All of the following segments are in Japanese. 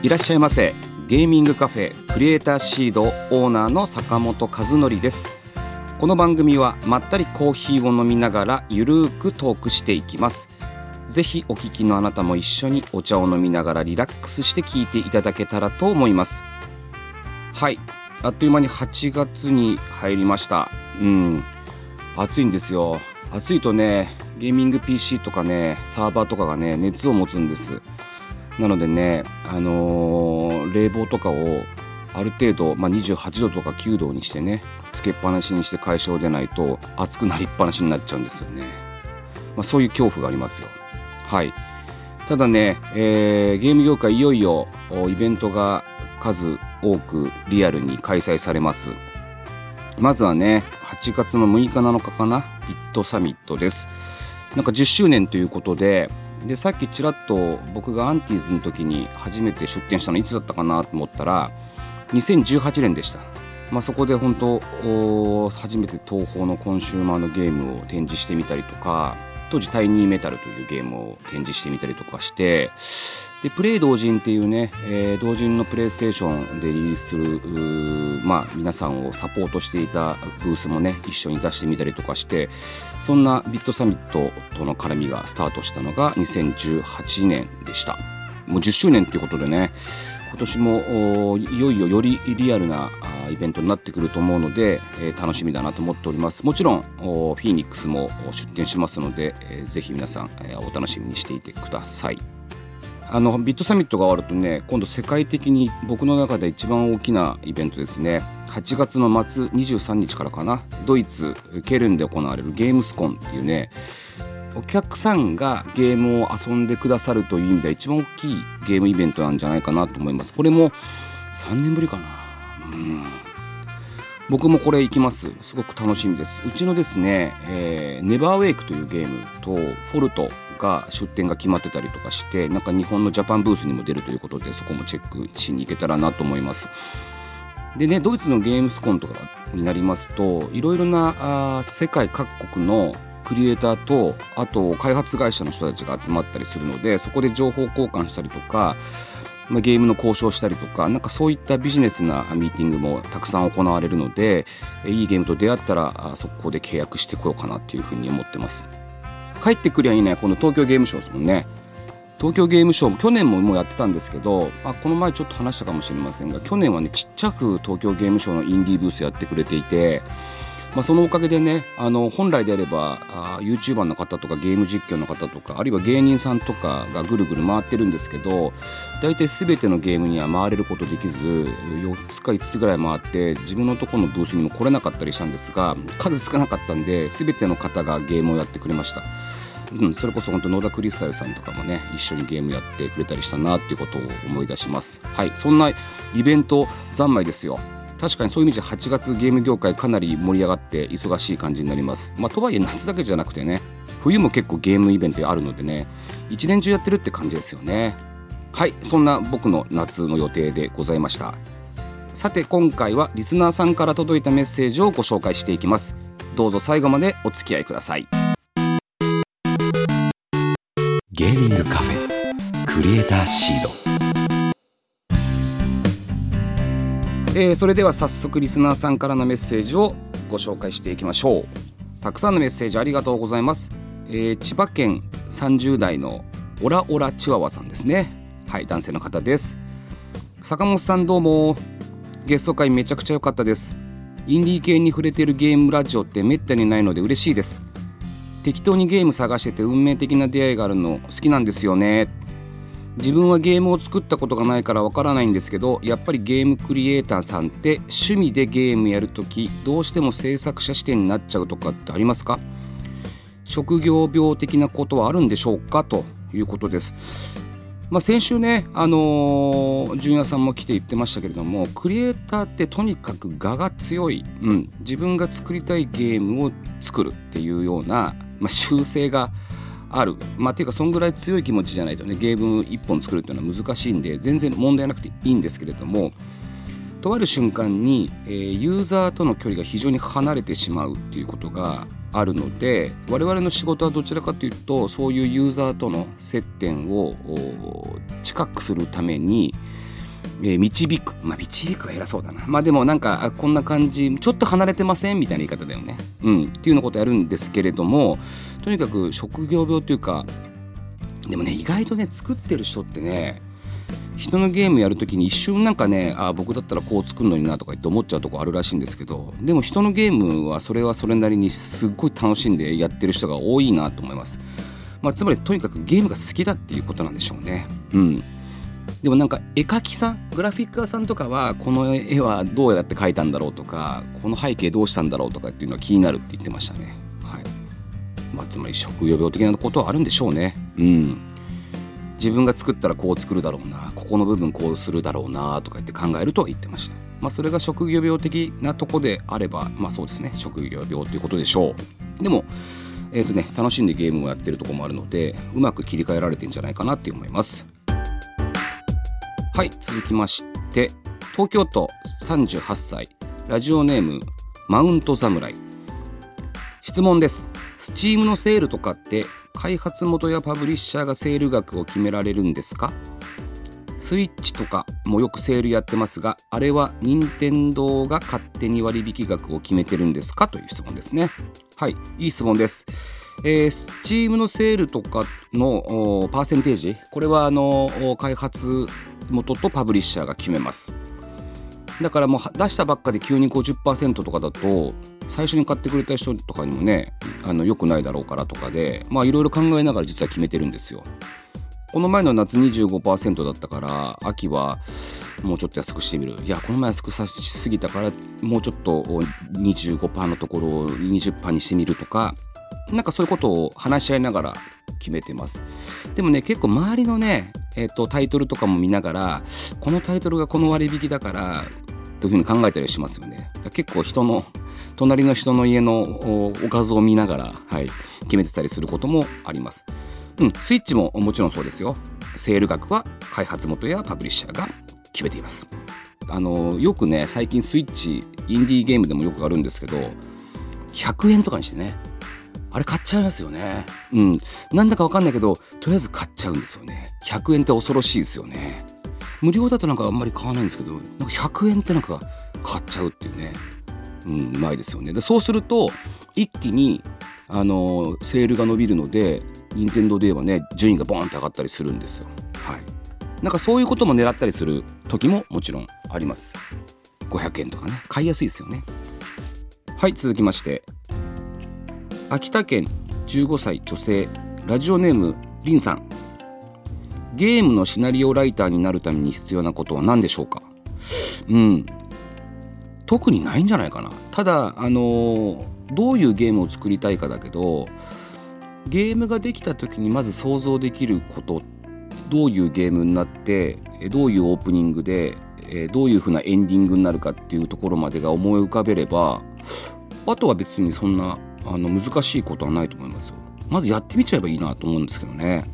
いらっしゃいませ。ゲーミングカフェクリエイターシードオーナーの坂本和則です。この番組はまったりコーヒーを飲みながらゆるーくトークしていきます。ぜひお聞きのあなたも一緒にお茶を飲みながらリラックスして聞いていただけたらと思います。はい。あっという間に8月に入りました。うん。暑いんですよ。暑いとねゲーミング PC とかねサーバーとかがね熱を持つんです。なのでね、あのー、冷房とかをある程度、まあ、28度とか9度にしてねつけっぱなしにして解消でないと熱くなりっぱなしになっちゃうんですよね、まあ、そういう恐怖がありますよ。はい。ただね、えー、ゲーム業界いよいよイベントが数多くリアルに開催されます。まずはね8月の6日7日かな？ビットサミットです。なんか10周年ということででさっきちらっと僕がアンティーズの時に初めて出店したのいつだったかなと思ったら2018年でした、まあ、そこで本当初めて東宝のコンシューマーのゲームを展示してみたりとか当時タイニーメタルというゲームを展示してみたりとかしてでプレイ同人っていうね、えー、同人のプレイステーションでリリースするまあ皆さんをサポートしていたブースもね一緒に出してみたりとかしてそんなビットサミットとの絡みがスタートしたのが2018年でした。もう10周年ということでね今年もいよいよよりリアルなイベントになってくると思うので、えー、楽しみだなと思っております。もちろんフィーニックスも出展しますので、えー、ぜひ皆さん、えー、お楽しみにしていてください。あのビットサミットが終わるとね今度世界的に僕の中で一番大きなイベントですね。8月の末23日からかな。ドイツケルンで行われるゲームスコンっていうねお客さんがゲームを遊んでくださるという意味では一番大きいゲームイベントなんじゃないかなと思います。これも3年ぶりかな。うん。僕もこれ行きます。すごく楽しみです。うちのですね、えー、ネバーウェイクというゲームとフォルトが出店が決まってたりとかしてなんか日本のジャパンブースにも出るということでそこもチェックしに行けたらなと思います。でねドイツのゲームスコンとかになりますといろいろなあ世界各国のクリエイターとあと開発会社の人たちが集まったりするのでそこで情報交換したりとかまあ、ゲームの交渉したりとかなんかそういったビジネスなミーティングもたくさん行われるのでいいゲームと出会ったらそこで契約してこようかなっていうふうに思ってます。帰ってくりゃいいねこの東京ゲームショウですもんね東京ゲームショウ去年ももうやってたんですけど、まあ、この前ちょっと話したかもしれませんが去年はねちっちゃく東京ゲームショウのインディーブースやってくれていてまあ、そのおかげでねあの本来であればあ YouTuber の方とかゲーム実況の方とかあるいは芸人さんとかがぐるぐる回ってるんですけど大体全てのゲームには回れることできず4つか5つぐらい回って自分のところのブースにも来れなかったりしたんですが数少なかったんで全ての方がゲームをやってくれました。うん、それこそ本当野田クリスタルさんとかもね一緒にゲームやってくれたりしたなっていうことを思い出します。はいそんなイベント三昧ですよ。確かにそういう意味じゃ8月ゲーム業界かなり盛り上がって忙しい感じになります。まあ、とはいえ夏だけじゃなくてね冬も結構ゲームイベントあるのでね一年中やってるって感じですよね。はいそんな僕の夏の予定でございました。さて今回はリスナーさんから届いたメッセージをご紹介していきます。どうぞ最後までお付き合いください。ゲーミングカフェクリエイターシード。えー、それでは早速リスナーさんからのメッセージをご紹介していきましょう。たくさんのメッセージありがとうございます、えー、千葉県30代のオラオラチワワさんですね。はい男性の方です。坂本さんどうも。ゲスト会めちゃくちゃ良かったです。インディー系に触れているゲームラジオってめったにないので嬉しいです。適当にゲーム探してて運命的な出会いがあるの好きなんですよね。自分はゲームを作ったことがないからわからないんですけどやっぱりゲームクリエイターさんって趣味でゲームやるときどうしても制作者視点になっちゃうとかってありますか？職業病的なことはあるんでしょうか？ということです。まあ、先週ね、あのー、純也さんも来て言ってましたけれどもクリエイターってとにかく我が強い、うん、自分が作りたいゲームを作るっていうような、まあ、習性がある。まあていうかそんぐらい強い気持ちじゃないとねゲーム1本作るっていうのは難しいんで全然問題なくていいんですけれどもとある瞬間に、えー、ユーザーとの距離が非常に離れてしまうっていうことがあるので我々の仕事はどちらかというとそういうユーザーとの接点を近くするために、えー、導く。まあ導くは偉そうだな。まあでもなんかこんな感じちょっと離れてませんみたいな言い方だよね。うん。っていうのことやるんですけれどもとにかく職業病というかでもね意外とね作ってる人ってね人のゲームやるときに一瞬なんかねあ僕だったらこう作るのになとか言って思っちゃうとこあるらしいんですけどでも人のゲームはそれはそれなりにすっごい楽しんでやってる人が多いなと思います、まあ、つまりとにかくゲームが好きだっていうことなんでしょうね。うん。でもなんか絵描きさんグラフィック屋さんとかはこの絵はどうやって描いたんだろうとかこの背景どうしたんだろうとかっていうのは気になるって言ってましたね。はい。まあつまり職業病的なことはあるんでしょうね。うん。自分が作ったらこう作るだろうなここの部分こうするだろうなとか言って考えるとは言ってました。まあそれが職業病的なとこであればまあそうですね。職業病ということでしょう。でもえーとね、楽しんでゲームをやってるとこもあるのでうまく切り替えられてんじゃないかなって思います。はい。続きまして東京都38歳。ラジオネームマウント侍。質問です。スチームのセールとかって開発元やパブリッシャーがセール額を決められるんですか？スイッチとかもよくセールやってますがあれは任天堂が勝手に割引額を決めてるんですか？という質問ですね。はい。いい質問です。えー、スチームのセールとかのパーセンテージ？これはあの開発元とパブリッシャーが決めます。だからもう出したばっかで急に50%とかだと最初に買ってくれた人とかにもねあの良くないだろうからとかでまあいろいろ考えながら実は決めてるんですよ。この前の夏25%だったから秋はもうちょっと安くしてみる。いやこの前安くさしすぎたからもうちょっと25%のところを20%にしてみるとかなんかそういうことを話し合いながら決めてます。でもね結構周りのね、えーと、タイトルとかも見ながらこのタイトルがこの割引だからというふうに考えたりしますよね結構人の隣の人の家のおかずを見ながら、はい、決めてたりすることもあります。うん、スイッチももちろんそうですよ。セール額は開発元やパブリッシャーが決めています。あのよくね最近スイッチインディーゲームでもよくあるんですけど100円とかにしてねあれ買っちゃいますよね。うん。なんだかわかんないけどとりあえず買っちゃうんですよね。100円って恐ろしいですよね。無料だとなんかあんまり買わないんですけどなんか100円ってなんか買っちゃうっていうね。うん、うまいですよね。でそうすると一気にあのセールが伸びるので任天堂で言えばね順位がボーンって上がったりするんですよ。はい。なんかそういうことも狙ったりする時ももちろんあります。500円とかね。買いやすいですよね。はい続きまして。秋田県15歳女性。ラジオネームりんさん。ゲームのシナリオライターになるために必要なことは何でしょうか？うん。特にないんじゃないかな。ただあのどういうゲームを作りたいかだけどゲームができた時にまず想像できることどういうゲームになってどういうオープニングでどういう風なエンディングになるかっていうところまでが思い浮かべればあとは別にそんなあの難しいことはないと思いますよ。まずやってみちゃえばいいなと思うんですけどね。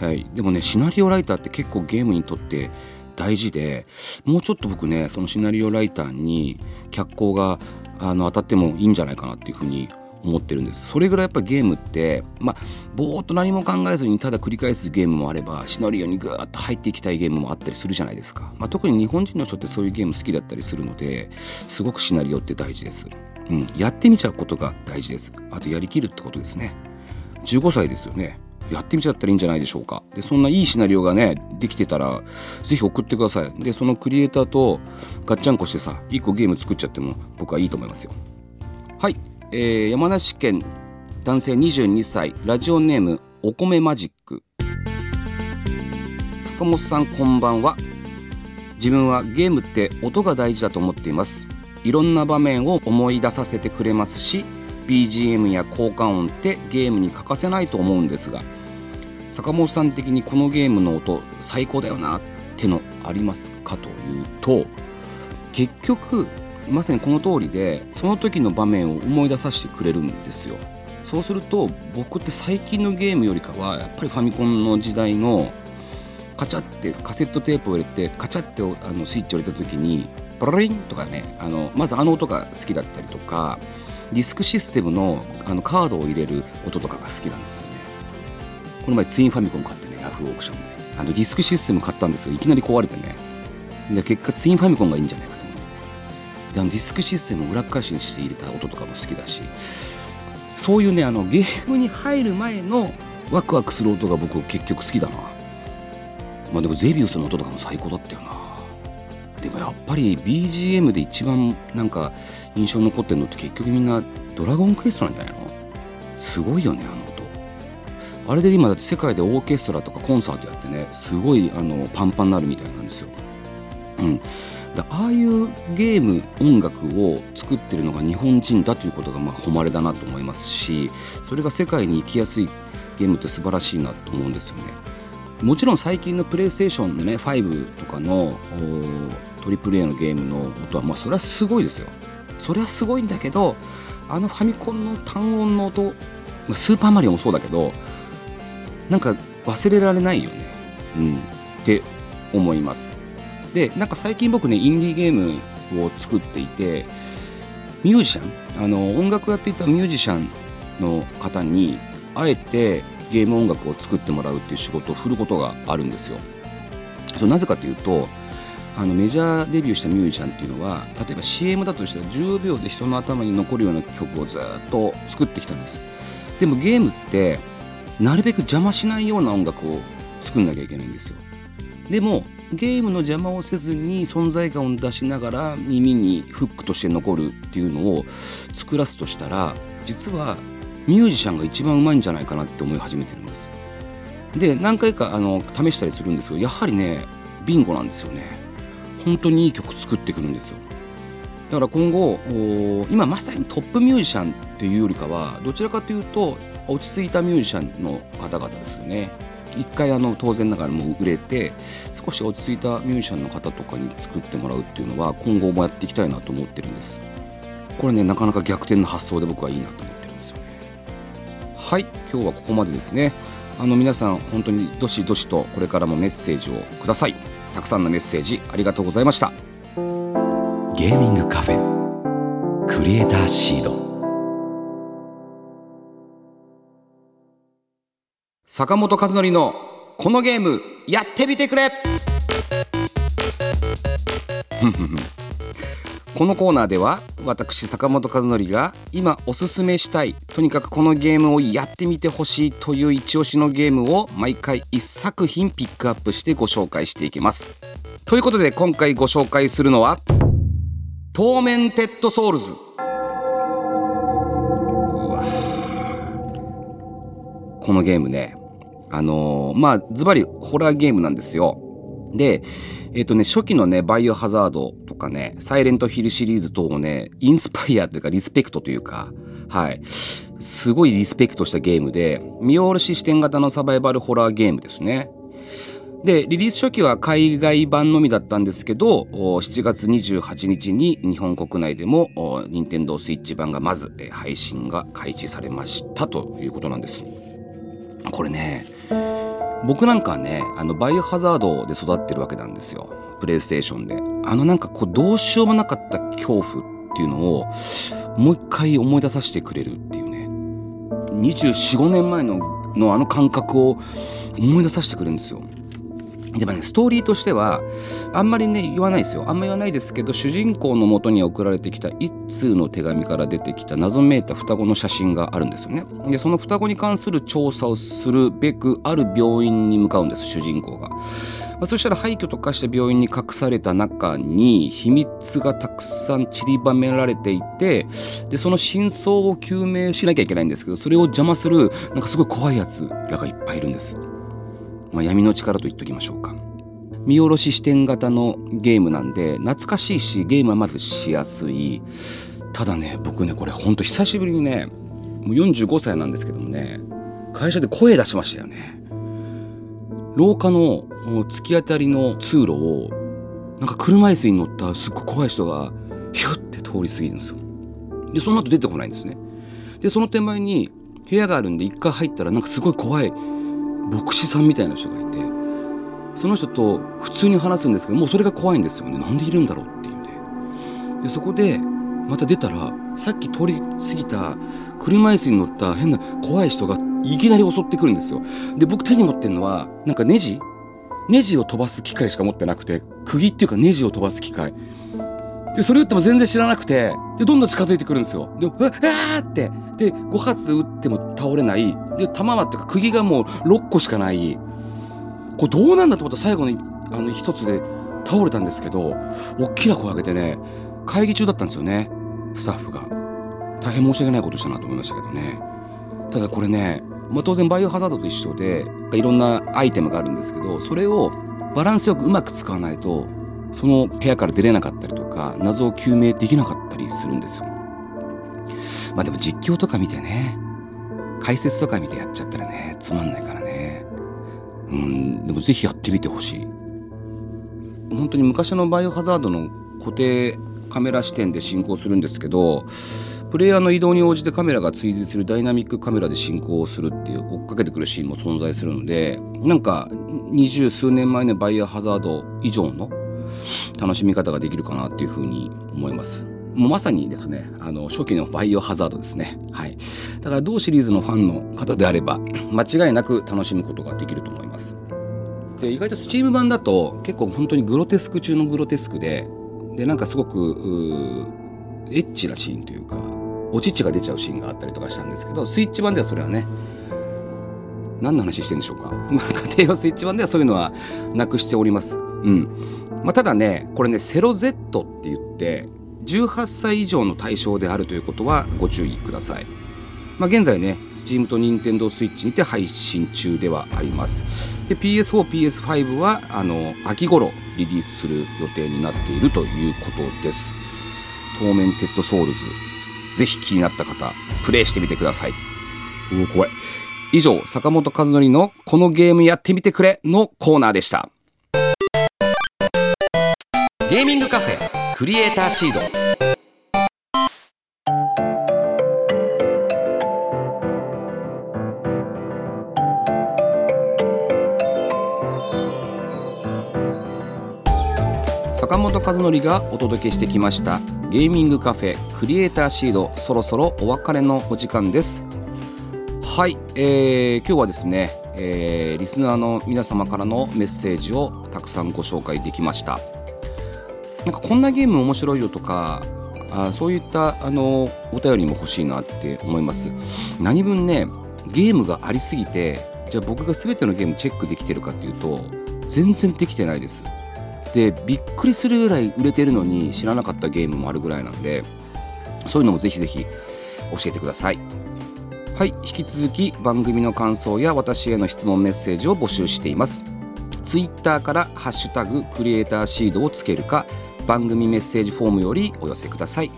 はい、でもねシナリオライターって結構ゲームにとって大事でもうちょっと僕ねそのシナリオライターに脚光があの当たってもいいんじゃないかなっていうふうに思ってるんですそれぐらいやっぱゲームってまあぼーっと何も考えずにただ繰り返すゲームもあればシナリオにグーッと入っていきたいゲームもあったりするじゃないですか、まあ、特に日本人の人ってそういうゲーム好きだったりするのですごくシナリオって大事です、うん、やってみちゃうことが大事です。あとやりきるってことですね。15歳ですよね。やってみちゃったらいいんじゃないでしょうか。でそんないいシナリオがねできてたら是非送ってください。でそのクリエイターとガッチャンコしてさ1個ゲーム作っちゃっても僕はいいと思いますよ。はい、えー、山梨県男性22歳。ラジオネームお米マジック。坂本さんこんばんは。自分はゲームって音が大事だと思っています。いろんな場面を思い出させてくれますし BGM や効果音ってゲームに欠かせないと思うんですが坂本さん的にこのゲームの音最高だよなってのありますかというと結局まさにこの通りでその時の場面を思い出させてくれるんですよ。そうすると僕って最近のゲームよりかはやっぱりファミコンの時代のカチャってカセットテープを入れてカチャってあのスイッチを入れた時にバラリンとかねあのまずあの音が好きだったりとかディスクシステムのあのカードを入れる音とかが好きなんですよね。この前ツインファミコン買ってねヤフーオークションで。あのディスクシステム買ったんですよ。いきなり壊れてね。で結果ツインファミコンがいいんじゃないかと思ってであのディスクシステムを裏返しにして入れた音とかも好きだし。そういうねあのゲームに入る前のワクワクする音が僕結局好きだな。まあでもゼビウスの音とかも最高だったよな。でもやっぱり BGM で一番なんか印象に残ってるのって結局みんなドラゴンクエストなんじゃないの？すごいよねあの音。あれで今だって世界でオーケストラとかコンサートやってねすごいあのパンパンになるみたいなんですよ。うん。だああいうゲーム音楽を作ってるのが日本人だということがまあ誉れだなと思いますしそれが世界に行きやすいゲームって素晴らしいなと思うんですよね。もちろん最近のプレイステーションのね5とかの AAA のゲームの音はまあそれはすごいですよ。それはすごいんだけどあのファミコンの単音の音、まあ、スーパーマリオもそうだけどなんか忘れられないよね。うん。って思います。でなんか最近僕ねインディーゲームを作っていてミュージシャンあの音楽やっていたミュージシャンの方にあえてゲーム音楽を作ってもらうっていう仕事を振ることがあるんですよ。そなぜかというとあのメジャーデビューしたミュージシャンっていうのは例えば CM だとしたら10秒で人の頭に残るような曲をずっと作ってきたんです。でもゲームってなるべく邪魔しないような音楽を作んなきゃいけないんですよ。でもゲームの邪魔をせずに存在感を出しながら耳にフックとして残るっていうのを作らすとしたら実はミュージシャンが一番うまいんじゃないかなって思い始めてるんです。で何回かあの試したりするんですけどやはりねビンゴなんですよね。本当にいい曲作ってくるんですよ。だから今後今まさにトップミュージシャンっていうよりかはどちらかというと落ち着いたミュージシャンの方々ですよね。一回あの当然ながらもう売れて少し落ち着いたミュージシャンの方とかに作ってもらうっていうのは今後もやっていきたいなと思ってるんです。これねなかなか逆転の発想で僕はいいなと思ってるんですよ。ねはい今日はここまでですね。あの皆さん本当にどしどしとこれからもメッセージをください。たくさんのメッセージありがとうございました。ゲーミングカフェクリエイターシード。坂本和則のこのゲームやってみてくれ このコーナーでは私坂本和則が今おすすめしたいとにかくこのゲームをやってみてほしいという一押しのゲームを毎回1作品ピックアップしてご紹介していきます。ということで今回ご紹介するのは「 Tormented Souls」このゲームねあのー、まあズバリホラーゲームなんですよ。でえっ、ー、とね初期のねバイオハザードとかねサイレントヒルシリーズ等をねインスパイアというかリスペクトというかはい。すごいリスペクトしたゲームで見下ろし視点型のサバイバルホラーゲームですね。でリリース初期は海外版のみだったんですけど7月28日に日本国内でも任天堂スイッチ版がまず配信が開始されましたということなんです。これね僕なんかはねあのバイオハザードで育ってるわけなんですよ。プレイステーションで。あのなんかこうどうしようもなかった恐怖っていうのをもう一回思い出させてくれるっていうね。245年前ののあの感覚を思い出させてくれるんですよ。でもねストーリーとしてはあんまりね言わないですよあんま言わないですけど主人公のもとに送られてきた一通の手紙から出てきた謎めいた双子の写真があるんですよねでその双子に関する調査をするべくある病院に向かうんです主人公が。まあ、そしたら廃墟と化した病院に隠された中に秘密がたくさん散りばめられていてでその真相を究明しなきゃいけないんですけどそれを邪魔するなんかすごい怖いやつらがいっぱいいるんです。まあ、闇の力と言っときましょうか。見下ろし視点型のゲームなんで懐かしいしゲームはまずしやすい。ただね僕ねこれほんと久しぶりにねもう45歳なんですけどもね会社で声出しましたよね。廊下の突き当たりの通路をなんか車椅子に乗ったすっごい怖い人がヒュッて通り過ぎるんですよ。でその後出てこないんですね。でその手前に部屋があるんで一回入ったらなんかすごい怖い牧師さんみたいな人がいてその人と普通に話すんですけどもうそれが怖いんですよね。なんでいるんだろうっていうんで。でそこでまた出たらさっき通り過ぎた車椅子に乗った変な怖い人がいきなり襲ってくるんですよ。で僕手に持ってるのはなんかネジ？ネジを飛ばす機械しか持ってなくて釘っていうかネジを飛ばす機械。でそれ打っても全然知らなくてでどんどん近づいてくるんですよ。でうわーって。で5発撃っても倒れない。で弾はっていうか釘がもう6個しかない。これどうなんだと思った最後にあの一つで倒れたんですけど大きな声上げてね会議中だったんですよね。スタッフが。大変申し訳ないことしたなと思いましたけどね。ただこれね、まあ、当然バイオハザードと一緒でいろんなアイテムがあるんですけどそれをバランスよくうまく使わないとその部屋から出れなかったりとか謎を究明できなかったりするんですよ。まあでも実況とか見てね解説とか見てやっちゃったらねつまんないからね。うんでもぜひやってみてほしい。本当に昔のバイオハザードの固定カメラ視点で進行するんですけどプレイヤーの移動に応じてカメラが追随するダイナミックカメラで進行をするっていう追っかけてくるシーンも存在するのでなんか二十数年前のバイオハザード以上の楽しみ方ができるかなっていうふうに思います。もうまさにですね、あの初期のバイオハザードですね。はい。だから同シリーズのファンの方であれば間違いなく楽しむことができると思います。で意外とスチーム版だと結構本当にグロテスク中のグロテスクででなんかすごくエッチなシーンというかおちちが出ちゃうシーンがあったりとかしたんですけどスイッチ版ではそれはね何の話してんでしょうか、まあ、家庭用スイッチ版ではそういうのはなくしております。うんまあ、ただねこれねセロ Z って言って18歳以上の対象であるということはご注意ください。まあ、現在ね、Steam と Nintendo Switch にて配信中ではあります。で、PS4、PS5 は、あの、秋頃リリースする予定になっているということです。 Tormented Souls、ぜひ気になった方、プレイしてみてください。うお、怖い。以上、坂本和則のこのゲームやってみてくれのコーナーでした。ゲーミングカフェ Creator Seed。坂本和則がお届けしてきましたゲーミングカフェクリエイターシード。そろそろお別れのお時間です。はい、えー、今日はですね、えー、リスナーの皆様からのメッセージをたくさんご紹介できました。なんかこんなゲーム面白いよとかあそういったあのお便りも欲しいなって思います。何分ねゲームがありすぎてじゃあ僕が全てのゲームチェックできてるかっていうと全然できてないです。でびっくりするぐらい売れてるのに知らなかったゲームもあるぐらいなんでそういうのもぜひぜひ教えてください。はい引き続き番組の感想や私への質問メッセージを募集しています。ツイッターから「ハッシュタグクリエイターシード」をつけるか番組メッセージフォームよりお寄せください。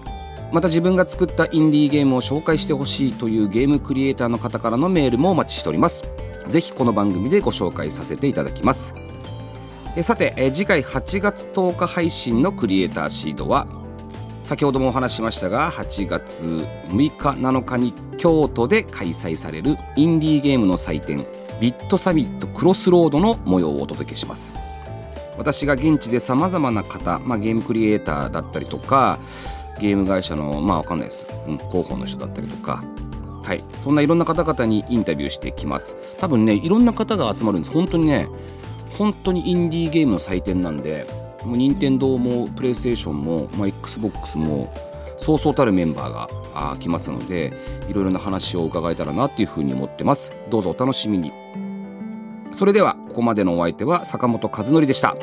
また自分が作ったインディーゲームを紹介してほしいというゲームクリエイターの方からのメールもお待ちしております。ぜひこの番組でご紹介させていただきます。えさてえ次回8月10日配信のクリエイターシードは先ほどもお話ししましたが8月6日7日に京都で開催されるインディーゲームの祭典ビットサミットクロスロードの模様をお届けします。私が現地でさまざまな方、まあ、ゲームクリエイターだったりとかゲーム会社のまあわかんないです、うん、広報の人だったりとか。はい。そんないろんな方々にインタビューしてきます。多分ねいろんな方が集まるんです。本当にね本当にインディーゲームの祭典なんでもう任天堂もプレイステーションも、まあ、XBOX もそうそうたるメンバーがあ来ますのでいろいろな話を伺えたらなっていうふうに思ってます。どうぞお楽しみに。それではここまでのお相手は坂本和則でした。